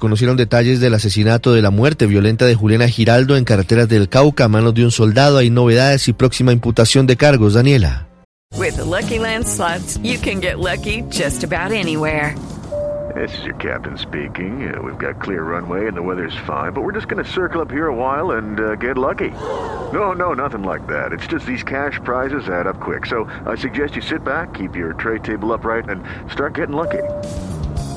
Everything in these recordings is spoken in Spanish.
Conocieron detalles del asesinato de la muerte violenta de Juliana Giraldo en carreteras del Cauca a manos de un soldado. Hay novedades y próxima imputación de cargos. Daniela. With the Lucky Land slots, you can get lucky just about anywhere. This is your captain speaking. Uh, we've got clear runway and the weather's fine, but we're just going to circle up here a while and uh, get lucky. No, no, nothing like that. It's just these cash prizes add up quick. So I suggest you sit back, keep your tray table upright, and start getting lucky.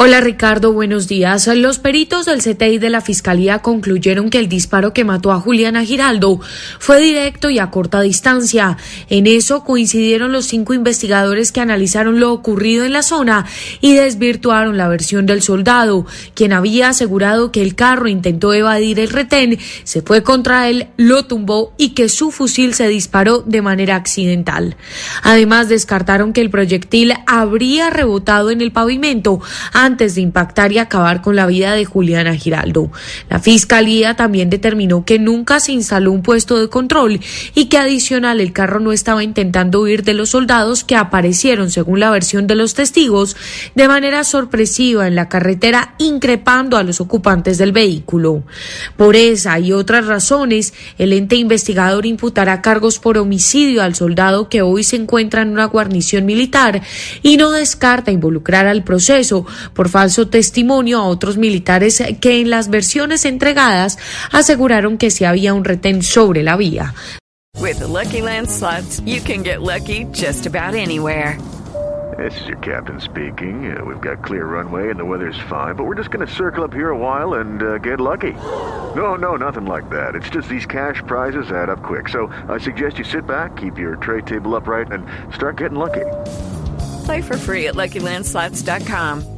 Hola Ricardo, buenos días. Los peritos del CTI de la Fiscalía concluyeron que el disparo que mató a Juliana Giraldo fue directo y a corta distancia. En eso coincidieron los cinco investigadores que analizaron lo ocurrido en la zona y desvirtuaron la versión del soldado, quien había asegurado que el carro intentó evadir el retén, se fue contra él, lo tumbó y que su fusil se disparó de manera accidental. Además, descartaron que el proyectil habría rebotado en el pavimento antes de impactar y acabar con la vida de Juliana Giraldo. La fiscalía también determinó que nunca se instaló un puesto de control y que adicional el carro no estaba intentando huir de los soldados que aparecieron, según la versión de los testigos, de manera sorpresiva en la carretera, increpando a los ocupantes del vehículo. Por esa y otras razones, el ente investigador imputará cargos por homicidio al soldado que hoy se encuentra en una guarnición militar y no descarta involucrar al proceso por falso testimonio a otros militares que en las versiones entregadas aseguraron que sí había un retén sobre la vía. With the Lucky Land slots, you can get lucky just about anywhere. This is your captain speaking. Uh, we've got clear runway and the weather's fine, but we're just going to circle up here a while and uh, get lucky. No, no, nothing like that. It's just these cash prizes add up quick. So I suggest you sit back, keep your tray table upright, and start getting lucky. Play for free at LuckyLandSlots.com.